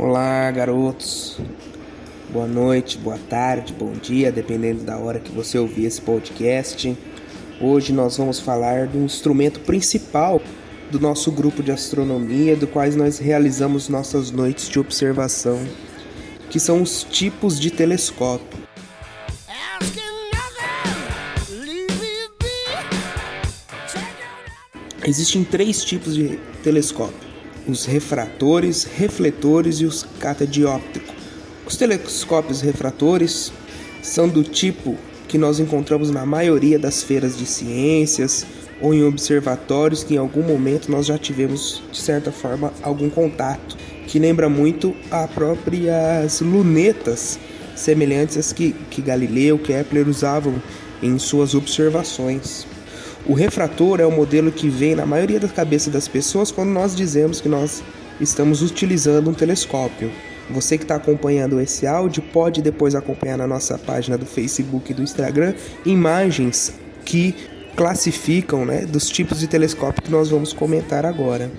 Olá, garotos. Boa noite, boa tarde, bom dia, dependendo da hora que você ouvir esse podcast. Hoje nós vamos falar do instrumento principal do nosso grupo de astronomia, do quais nós realizamos nossas noites de observação, que são os tipos de telescópio. Existem três tipos de telescópio os refratores, refletores e os catadióptricos. Os telescópios refratores são do tipo que nós encontramos na maioria das feiras de ciências ou em observatórios que em algum momento nós já tivemos, de certa forma, algum contato, que lembra muito a próprias lunetas semelhantes às que, que Galileu, Kepler usavam em suas observações. O refrator é o modelo que vem na maioria da cabeça das pessoas quando nós dizemos que nós estamos utilizando um telescópio. Você que está acompanhando esse áudio pode depois acompanhar na nossa página do Facebook e do Instagram imagens que classificam né, dos tipos de telescópio que nós vamos comentar agora.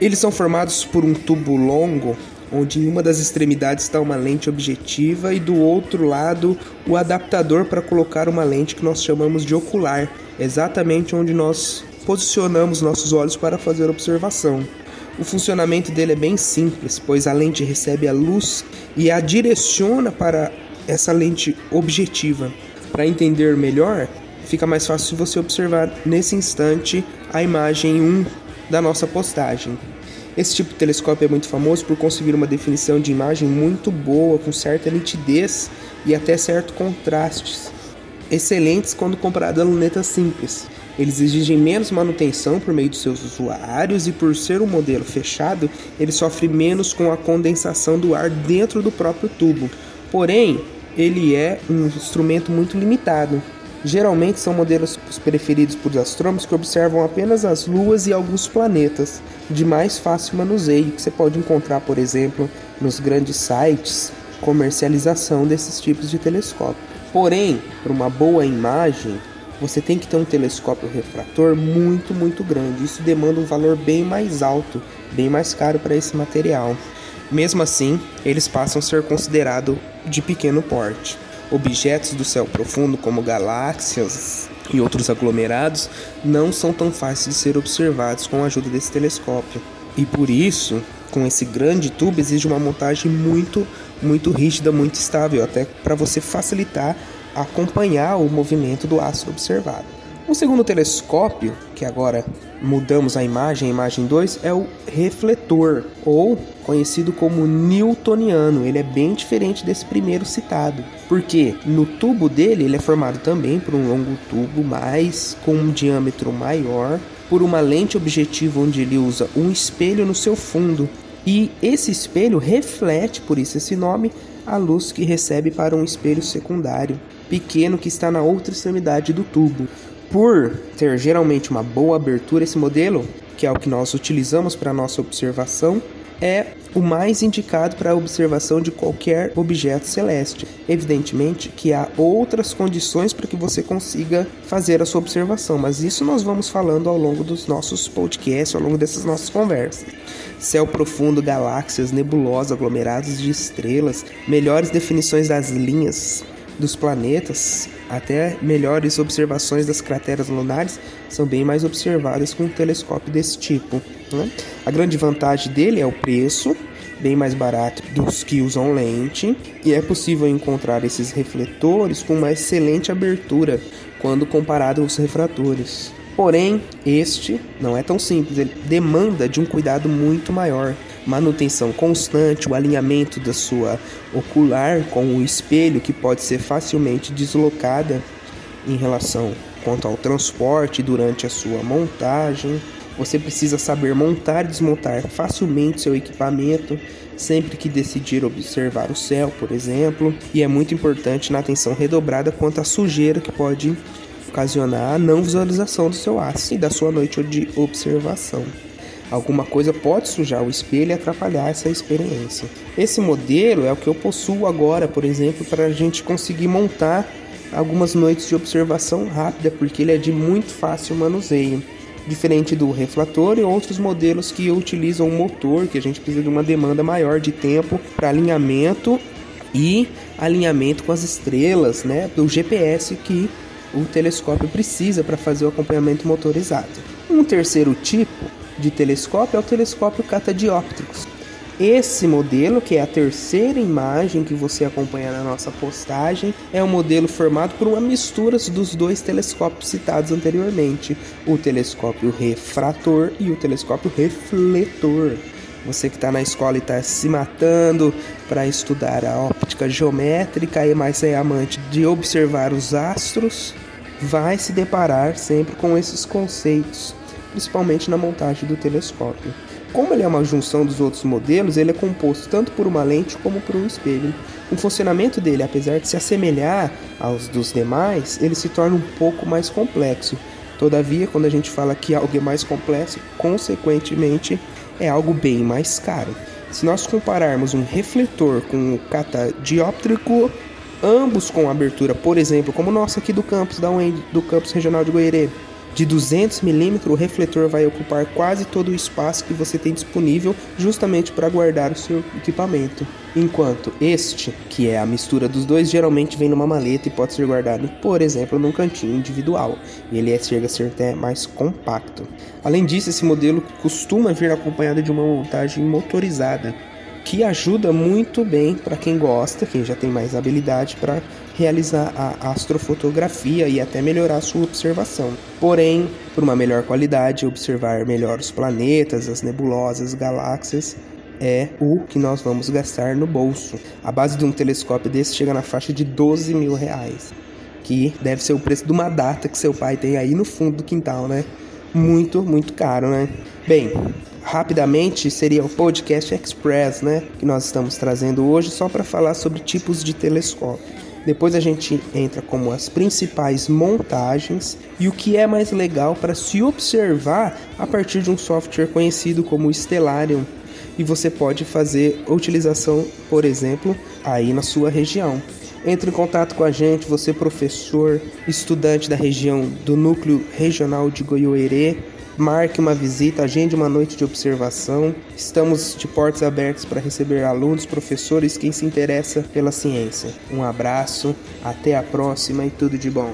Eles são formados por um tubo longo, onde em uma das extremidades está uma lente objetiva e do outro lado o adaptador para colocar uma lente que nós chamamos de ocular exatamente onde nós posicionamos nossos olhos para fazer observação. O funcionamento dele é bem simples, pois a lente recebe a luz e a direciona para essa lente objetiva. Para entender melhor, fica mais fácil você observar nesse instante a imagem 1 da nossa postagem. Esse tipo de telescópio é muito famoso por conseguir uma definição de imagem muito boa, com certa nitidez e até certo contrastes excelentes quando comparado a lunetas simples. Eles exigem menos manutenção por meio de seus usuários e por ser um modelo fechado, ele sofre menos com a condensação do ar dentro do próprio tubo. Porém, ele é um instrumento muito limitado. Geralmente são modelos preferidos por astrônomos que observam apenas as luas e alguns planetas, de mais fácil manuseio, que você pode encontrar, por exemplo, nos grandes sites comercialização desses tipos de telescópio. Porém, para uma boa imagem, você tem que ter um telescópio refrator muito, muito grande. Isso demanda um valor bem mais alto, bem mais caro para esse material. Mesmo assim, eles passam a ser considerados de pequeno porte. Objetos do céu profundo, como galáxias e outros aglomerados, não são tão fáceis de ser observados com a ajuda desse telescópio. E por isso, com esse grande tubo, exige uma montagem muito muito rígida, muito estável, até para você facilitar acompanhar o movimento do astro observado. O segundo telescópio, que agora mudamos a imagem, a imagem 2, é o refletor, ou conhecido como newtoniano. Ele é bem diferente desse primeiro citado, porque no tubo dele ele é formado também por um longo tubo, mas com um diâmetro maior, por uma lente objetiva onde ele usa um espelho no seu fundo e esse espelho reflete, por isso esse nome, a luz que recebe para um espelho secundário, pequeno que está na outra extremidade do tubo. Por ter geralmente uma boa abertura, esse modelo, que é o que nós utilizamos para nossa observação, é o mais indicado para a observação de qualquer objeto celeste. Evidentemente que há outras condições para que você consiga fazer a sua observação, mas isso nós vamos falando ao longo dos nossos podcasts, ao longo dessas nossas conversas. Céu profundo, galáxias, nebulosas, aglomerados de estrelas, melhores definições das linhas dos planetas, até melhores observações das crateras lunares são bem mais observadas com um telescópio desse tipo. Né? A grande vantagem dele é o preço, bem mais barato dos que usam lente, e é possível encontrar esses refletores com uma excelente abertura quando comparado aos refratores. Porém, este não é tão simples, ele demanda de um cuidado muito maior. Manutenção constante, o alinhamento da sua ocular com o espelho que pode ser facilmente deslocada em relação quanto ao transporte durante a sua montagem. Você precisa saber montar e desmontar facilmente seu equipamento sempre que decidir observar o céu, por exemplo, e é muito importante na atenção redobrada quanto à sujeira que pode ocasionar a não visualização do seu aço e da sua noite de observação. Alguma coisa pode sujar o espelho e atrapalhar essa experiência. Esse modelo é o que eu possuo agora, por exemplo, para a gente conseguir montar algumas noites de observação rápida, porque ele é de muito fácil manuseio. diferente do refrator e outros modelos que utilizam motor, que a gente precisa de uma demanda maior de tempo para alinhamento e alinhamento com as estrelas, né, do GPS que o telescópio precisa para fazer o acompanhamento motorizado. Um terceiro tipo de telescópio é o telescópio catadióptrico. Esse modelo, que é a terceira imagem que você acompanha na nossa postagem, é um modelo formado por uma mistura dos dois telescópios citados anteriormente, o telescópio refrator e o telescópio refletor. Você que está na escola e está se matando para estudar a óptica geométrica e mais é amante de observar os astros, vai se deparar sempre com esses conceitos, principalmente na montagem do telescópio. Como ele é uma junção dos outros modelos, ele é composto tanto por uma lente como por um espelho. O funcionamento dele, apesar de se assemelhar aos dos demais, ele se torna um pouco mais complexo. Todavia, quando a gente fala que algo é mais complexo, consequentemente é algo bem mais caro. Se nós compararmos um refletor com o catadióptrico, ambos com abertura, por exemplo, como o nosso aqui do campus da UEM, do campus regional de Goiânia, de 200 milímetros, o refletor vai ocupar quase todo o espaço que você tem disponível justamente para guardar o seu equipamento. Enquanto este, que é a mistura dos dois, geralmente vem numa maleta e pode ser guardado, por exemplo, num cantinho individual. Ele é, chega a ser até mais compacto. Além disso, esse modelo costuma vir acompanhado de uma montagem motorizada, que ajuda muito bem para quem gosta, quem já tem mais habilidade para realizar a astrofotografia e até melhorar sua observação. Porém, por uma melhor qualidade, observar melhor os planetas, as nebulosas, galáxias é o que nós vamos gastar no bolso. A base de um telescópio desse chega na faixa de 12 mil reais, que deve ser o preço de uma data que seu pai tem aí no fundo do quintal, né? Muito, muito caro, né? Bem, rapidamente seria o podcast Express, né, que nós estamos trazendo hoje só para falar sobre tipos de telescópio. Depois a gente entra como as principais montagens e o que é mais legal para se observar a partir de um software conhecido como Stellarium. E você pode fazer utilização, por exemplo, aí na sua região. Entre em contato com a gente, você professor, estudante da região do núcleo regional de Goiôerê, marque uma visita, agende uma noite de observação. Estamos de portas abertas para receber alunos, professores, quem se interessa pela ciência. Um abraço, até a próxima e tudo de bom.